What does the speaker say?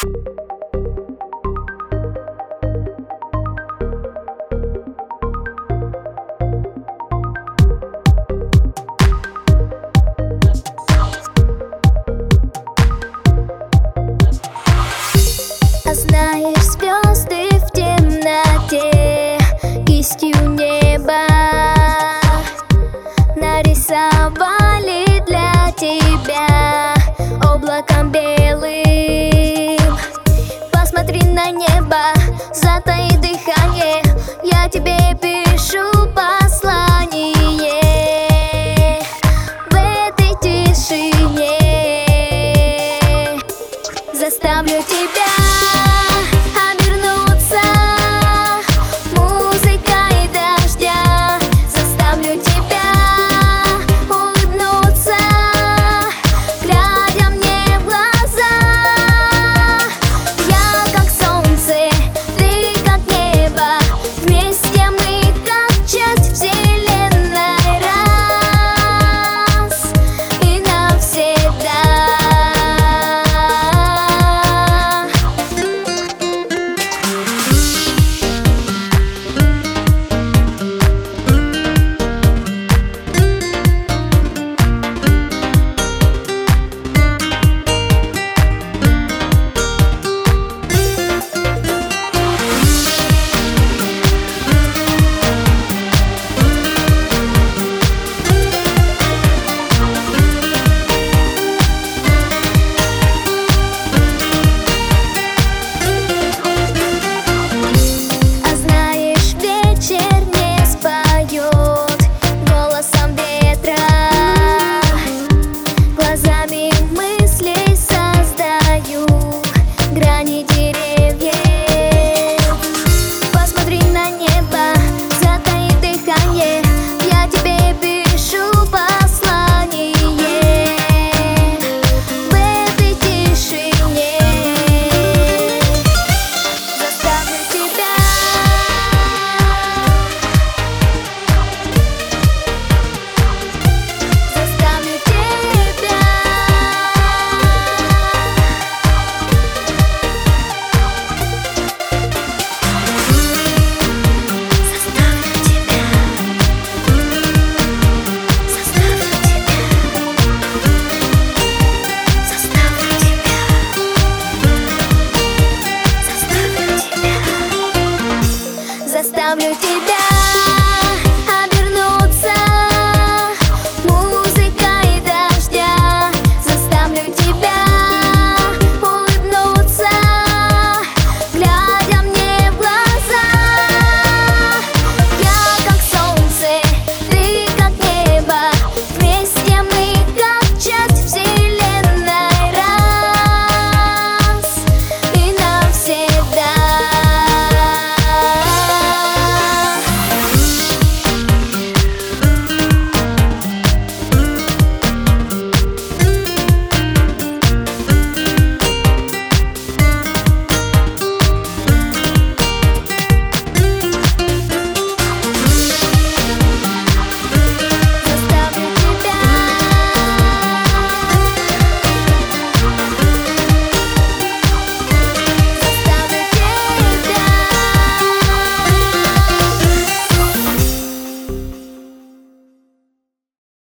А знаешь, звезды в темноте Кистью неба Нарисовали для тебя Облаком белым затаи дыхание. Я тебе пишу послание. В этой тишине Заставлю тебя love le